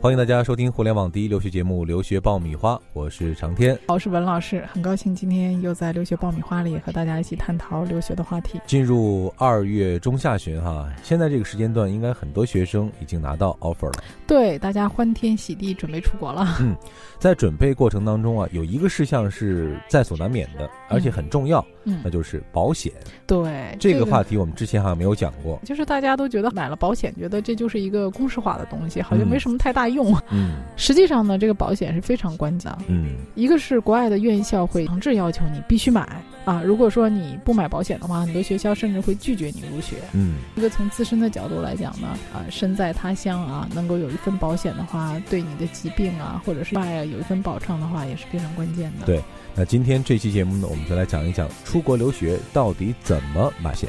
欢迎大家收听互联网第一留学节目《留学爆米花》，我是长天，我是文老师，很高兴今天又在《留学爆米花》里和大家一起探讨留学的话题。进入二月中下旬哈，现在这个时间段，应该很多学生已经拿到 offer 了。对，大家欢天喜地准备出国了。嗯，在准备过程当中啊，有一个事项是在所难免的，而且很重要，嗯，那就是保险。对，这个话题我们之前好像没有讲过。就是大家都觉得买了保险，觉得这就是一个公式化的东西，好像没什么太大用。嗯，实际上呢，这个保险是非常关键。嗯，一个是国外的院校会强制要求你必须买啊，如果说你不买保险的话，很多学校甚至会拒绝你入学。嗯，一个从自身的角度来讲呢，啊，身在他乡啊，能够有一份保险的话，对你的疾病啊，或者是外啊有一份保障的话，也是非常关键的。对，那今天这期节目呢，我们就来讲一讲出国留学到底怎么买险。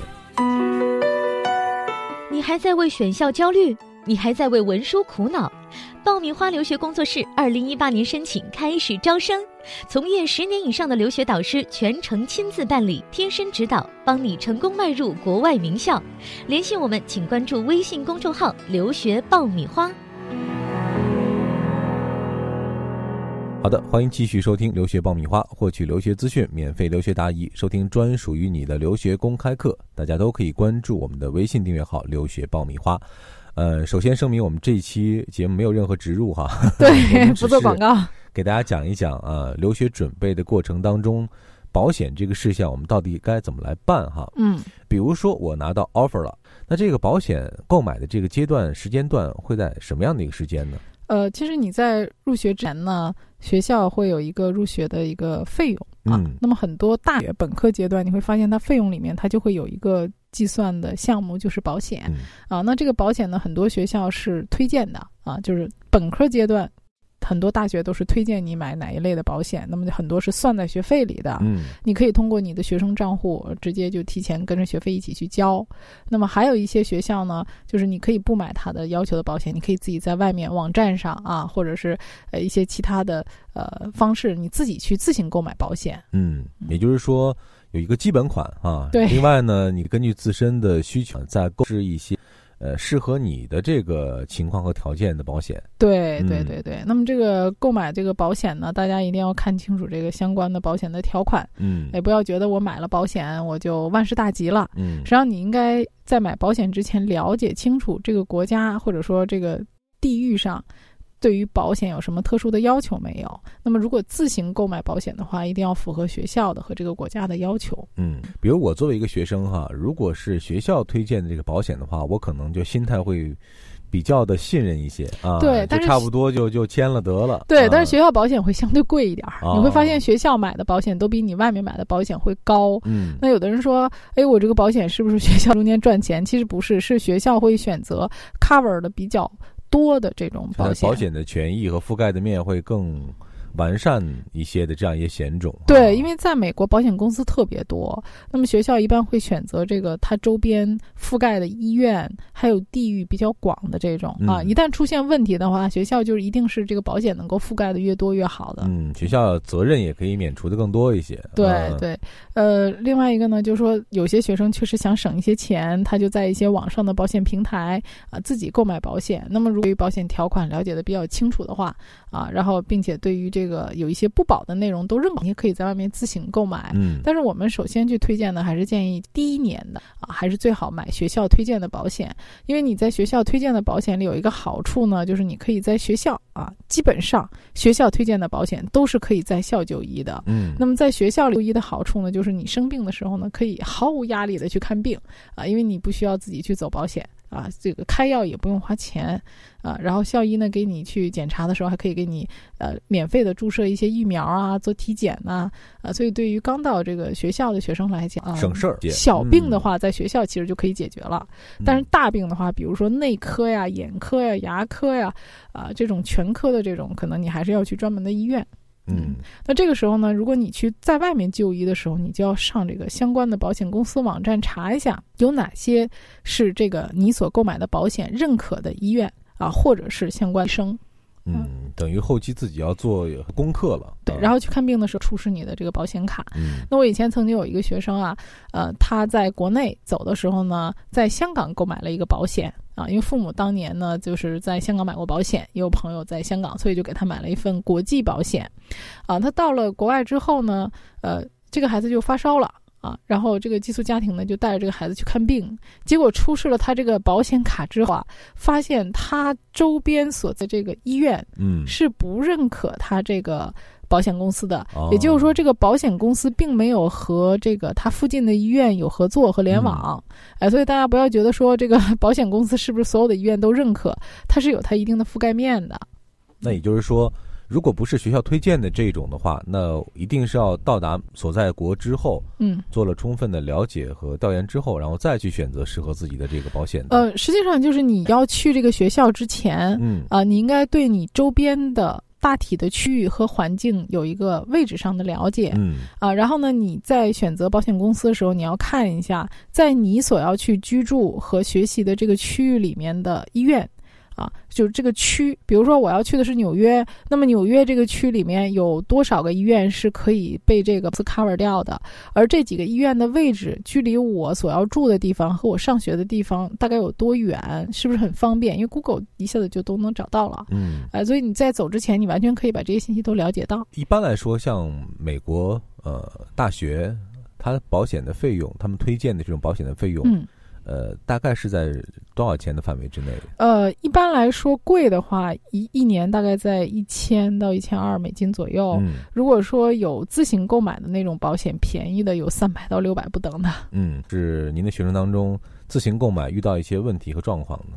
你还在为选校焦虑？你还在为文书苦恼？爆米花留学工作室二零一八年申请开始招生，从业十年以上的留学导师全程亲自办理，贴身指导，帮你成功迈入国外名校。联系我们，请关注微信公众号“留学爆米花”。好的，欢迎继续收听留学爆米花，获取留学资讯，免费留学答疑，收听专属于你的留学公开课。大家都可以关注我们的微信订阅号“留学爆米花”。呃，首先声明，我们这一期节目没有任何植入哈，对，不做广告，给大家讲一讲啊，留学准备的过程当中，保险这个事项我们到底该怎么来办哈？嗯，比如说我拿到 offer 了，那这个保险购买的这个阶段时间段会在什么样的一个时间呢？呃，其实你在入学之前呢，学校会有一个入学的一个费用啊。那么很多大学本科阶段，你会发现它费用里面它就会有一个计算的项目，就是保险啊。那这个保险呢，很多学校是推荐的啊，就是本科阶段。很多大学都是推荐你买哪一类的保险，那么很多是算在学费里的。嗯，你可以通过你的学生账户直接就提前跟着学费一起去交。那么还有一些学校呢，就是你可以不买他的要求的保险，你可以自己在外面网站上啊，或者是呃一些其他的呃方式，你自己去自行购买保险。嗯，也就是说有一个基本款啊。对。另外呢，你根据自身的需求再购置一些。呃，适合你的这个情况和条件的保险，对对对对。那么这个购买这个保险呢，大家一定要看清楚这个相关的保险的条款，嗯，也不要觉得我买了保险我就万事大吉了，嗯，实际上你应该在买保险之前了解清楚这个国家或者说这个地域上。对于保险有什么特殊的要求没有？那么如果自行购买保险的话，一定要符合学校的和这个国家的要求。嗯，比如我作为一个学生哈，如果是学校推荐的这个保险的话，我可能就心态会比较的信任一些啊。对，但是差不多就就签了得了。对，但是学校保险会相对贵一点儿。你会发现学校买的保险都比你外面买的保险会高。嗯，那有的人说，哎，我这个保险是不是学校中间赚钱？其实不是，是学校会选择 cover 的比较。多的这种保险，保险的权益和覆盖的面会更完善一些的这样一些险种。对，因为在美国保险公司特别多，那么学校一般会选择这个它周边覆盖的医院还有地域比较广的这种啊。一旦出现问题的话，学校就是一定是这个保险能够覆盖的越多越好的。嗯，学校责任也可以免除的更多一些。对对，呃，另外一个呢，就是说有些学生确实想省一些钱，他就在一些网上的保险平台啊自己购买保险。那么如果对于保险条款了解的比较清楚的话啊，然后并且对于这个有一些不保的内容都认可，你也可以在外面自行购买。嗯，但是我们首先去推荐的还是建议第一年的啊，还是最好买学校推荐的保险，因为你在学校推荐的保险里有一个好处呢，就是你可以在学校啊，基本上学校推荐的保险都是可以在校就医的。嗯，那么在学校就医的好处呢，就是你生病的时候呢，可以毫无压力的去看病啊，因为你不需要自己去走保险。啊，这个开药也不用花钱，啊，然后校医呢给你去检查的时候，还可以给你呃免费的注射一些疫苗啊，做体检呐，啊，所以对于刚到这个学校的学生来讲，省事儿。小病的话，在学校其实就可以解决了，但是大病的话，比如说内科呀、眼科呀、牙科呀，啊，这种全科的这种，可能你还是要去专门的医院。嗯，那这个时候呢，如果你去在外面就医的时候，你就要上这个相关的保险公司网站查一下，有哪些是这个你所购买的保险认可的医院啊，或者是相关医生。嗯，等于后期自己要做功课了。对，然后去看病的时候出示你的这个保险卡。嗯，那我以前曾经有一个学生啊，呃，他在国内走的时候呢，在香港购买了一个保险啊，因为父母当年呢就是在香港买过保险，也有朋友在香港，所以就给他买了一份国际保险。啊，他到了国外之后呢，呃，这个孩子就发烧了。啊，然后这个寄宿家庭呢，就带着这个孩子去看病，结果出示了他这个保险卡之后啊，发现他周边所在这个医院，嗯，是不认可他这个保险公司的，也就是说，这个保险公司并没有和这个他附近的医院有合作和联网，哎，所以大家不要觉得说这个 保险公司是不是所有的医院都认可，它是有它一定的覆盖面的。那也就是说。如果不是学校推荐的这种的话，那一定是要到达所在国之后，嗯，做了充分的了解和调研之后，然后再去选择适合自己的这个保险。呃，实际上就是你要去这个学校之前，嗯啊，你应该对你周边的大体的区域和环境有一个位置上的了解，嗯啊，然后呢，你在选择保险公司的时候，你要看一下在你所要去居住和学习的这个区域里面的医院。啊，就是这个区，比如说我要去的是纽约，那么纽约这个区里面有多少个医院是可以被这个 cover 掉的？而这几个医院的位置，距离我所要住的地方和我上学的地方大概有多远？是不是很方便？因为 Google 一下子就都能找到了。嗯，哎，所以你在走之前，你完全可以把这些信息都了解到。一般来说，像美国呃大学，它保险的费用，他们推荐的这种保险的费用，嗯。呃，大概是在多少钱的范围之内？呃，一般来说，贵的话，一一年大概在一千到一千二美金左右。嗯，如果说有自行购买的那种保险，便宜的有三百到六百不等的。嗯，是您的学生当中自行购买遇到一些问题和状况呢？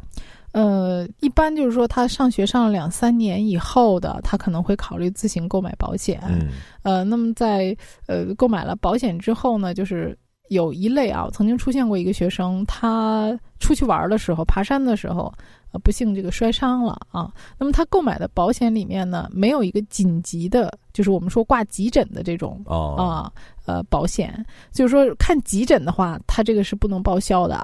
呃，一般就是说他上学上了两三年以后的，他可能会考虑自行购买保险。嗯，呃，那么在呃购买了保险之后呢，就是。有一类啊，曾经出现过一个学生，他出去玩的时候，爬山的时候，呃，不幸这个摔伤了啊。那么他购买的保险里面呢，没有一个紧急的。就是我们说挂急诊的这种啊呃保险，就是说看急诊的话，他这个是不能报销的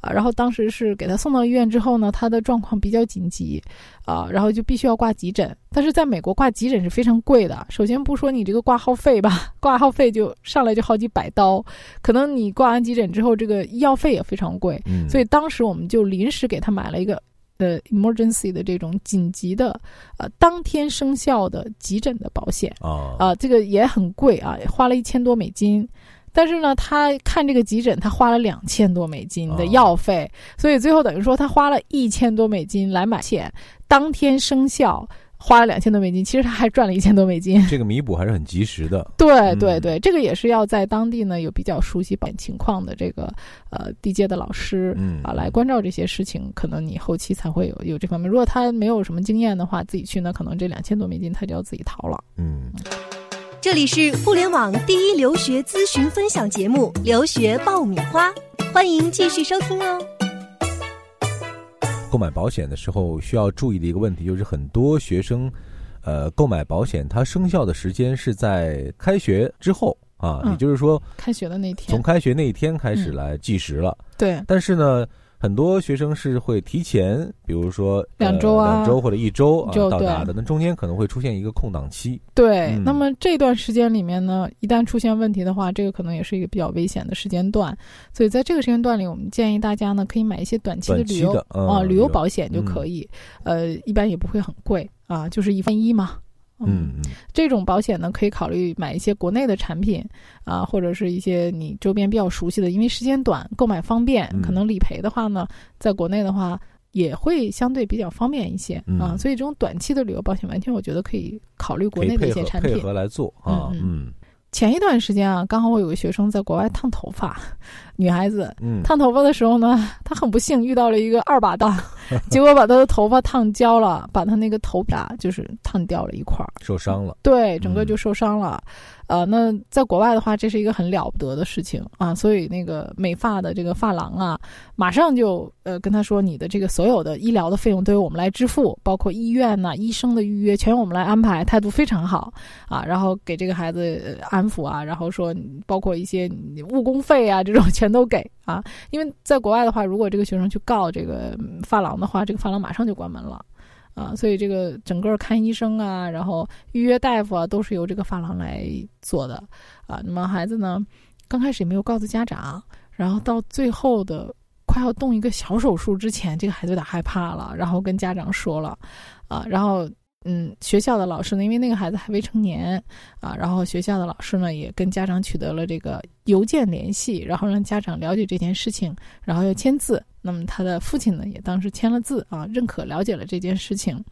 啊。然后当时是给他送到医院之后呢，他的状况比较紧急啊，然后就必须要挂急诊。但是在美国挂急诊是非常贵的，首先不说你这个挂号费吧，挂号费就上来就好几百刀，可能你挂完急诊之后，这个医药费也非常贵。所以当时我们就临时给他买了一个。呃，emergency 的这种紧急的，呃，当天生效的急诊的保险啊，啊，这个也很贵啊，花了一千多美金。但是呢，他看这个急诊，他花了两千多美金的药费，所以最后等于说他花了一千多美金来买险，当天生效。花了两千多美金，其实他还赚了一千多美金。这个弥补还是很及时的。对对对，这个也是要在当地呢有比较熟悉保险情况的这个呃地界的老师，嗯啊来关照这些事情，可能你后期才会有有这方面。如果他没有什么经验的话，自己去呢，可能这两千多美金他就要自己掏了。嗯，这里是互联网第一留学咨询分享节目《留学爆米花》，欢迎继续收听哦。购买保险的时候需要注意的一个问题，就是很多学生，呃，购买保险它生效的时间是在开学之后啊，也就是说，开学的那天，从开学那一天开始来计时了。对，但是呢。很多学生是会提前，比如说两周啊，两周或者一周啊到达的，那中间可能会出现一个空档期。对，那么这段时间里面呢，一旦出现问题的话，这个可能也是一个比较危险的时间段。所以在这个时间段里，我们建议大家呢，可以买一些短期的旅游啊旅游保险就可以，呃，一般也不会很贵啊，就是一分一嘛。嗯。嗯，这种保险呢，可以考虑买一些国内的产品啊，或者是一些你周边比较熟悉的，因为时间短，购买方便，可能理赔的话呢，在国内的话也会相对比较方便一些啊。所以这种短期的旅游保险，完全我觉得可以考虑国内的一些产品。配合来做啊。嗯，前一段时间啊，刚好我有个学生在国外烫头发，女孩子，烫头发的时候呢，她很不幸遇到了一个二把刀。结果把她的头发烫焦了，把她那个头发就是烫掉了一块儿，受伤了。对，整个就受伤了。呃，那在国外的话，这是一个很了不得的事情啊，所以那个美发的这个发廊啊，马上就呃跟他说，你的这个所有的医疗的费用都由我们来支付，包括医院呐、医生的预约全由我们来安排，态度非常好啊。然后给这个孩子安抚啊，然后说包括一些误工费啊这种 全都给啊，因为在国外的话，如果这个学生去告这个发廊的话，这个发廊马上就关门了。啊，所以这个整个看医生啊，然后预约大夫啊，都是由这个发廊来做的啊。那么孩子呢，刚开始也没有告诉家长，然后到最后的快要动一个小手术之前，这个孩子有点害怕了，然后跟家长说了啊，然后。嗯，学校的老师呢，因为那个孩子还未成年啊，然后学校的老师呢也跟家长取得了这个邮件联系，然后让家长了解这件事情，然后要签字。那么他的父亲呢也当时签了字啊，认可了解了这件事情。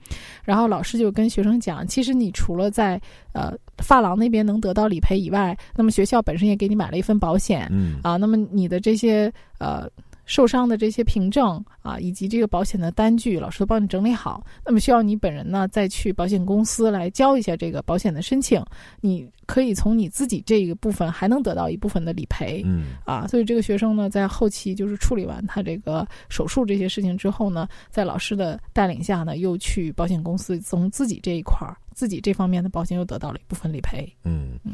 然后老师就跟学生讲，其实你除了在呃发廊那边能得到理赔以外，那么学校本身也给你买了一份保险，嗯啊，那么你的这些呃。受伤的这些凭证啊，以及这个保险的单据，老师都帮你整理好。那么需要你本人呢，再去保险公司来交一下这个保险的申请。你可以从你自己这个部分还能得到一部分的理赔。嗯啊，所以这个学生呢，在后期就是处理完他这个手术这些事情之后呢，在老师的带领下呢，又去保险公司从自己这一块儿、自己这方面的保险又得到了一部分理赔。嗯嗯，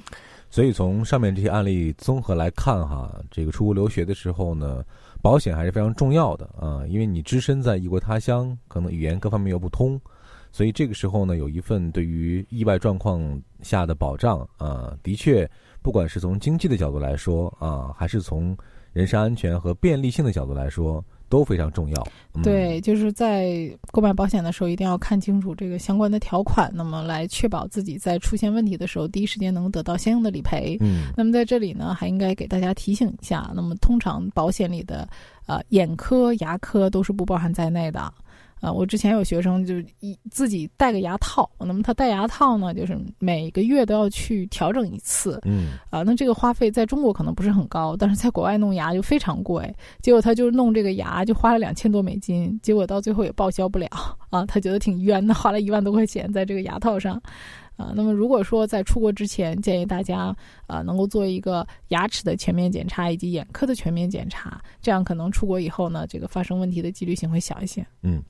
所以从上面这些案例综合来看哈，这个出国留学的时候呢。保险还是非常重要的啊，因为你只身在异国他乡，可能语言各方面又不通，所以这个时候呢，有一份对于意外状况下的保障啊，的确，不管是从经济的角度来说啊，还是从人身安全和便利性的角度来说。都非常重要。对，就是在购买保险的时候，一定要看清楚这个相关的条款，那么来确保自己在出现问题的时候，第一时间能得到相应的理赔。嗯，那么在这里呢，还应该给大家提醒一下，那么通常保险里的，呃，眼科、牙科都是不包含在内的。啊，我之前有学生就一自己戴个牙套，那么他戴牙套呢，就是每个月都要去调整一次。嗯，啊，那这个花费在中国可能不是很高，但是在国外弄牙就非常贵。结果他就弄这个牙就花了两千多美金，结果到最后也报销不了。啊，他觉得挺冤的，花了一万多块钱在这个牙套上。啊，那么如果说在出国之前，建议大家啊能够做一个牙齿的全面检查以及眼科的全面检查，这样可能出国以后呢，这个发生问题的几率性会小一些。嗯，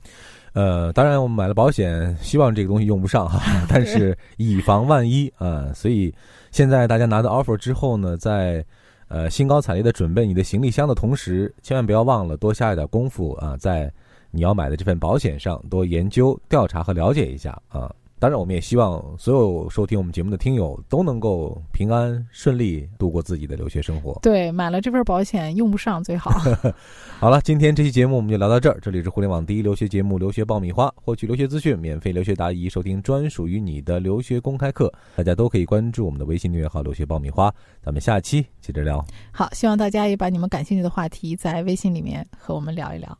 呃，当然我们买了保险，希望这个东西用不上哈，但是以防万一啊，所以现在大家拿到 offer 之后呢，在呃兴高采烈的准备你的行李箱的同时，千万不要忘了多下一点功夫啊，在你要买的这份保险上多研究、调查和了解一下啊。当然，我们也希望所有收听我们节目的听友都能够平安顺利度过自己的留学生活。对，买了这份保险用不上最好。好了，今天这期节目我们就聊到这儿。这里是互联网第一留学节目《留学爆米花》，获取留学资讯、免费留学答疑、收听专属于你的留学公开课，大家都可以关注我们的微信订阅号“留学爆米花”。咱们下期接着聊。好，希望大家也把你们感兴趣的话题在微信里面和我们聊一聊。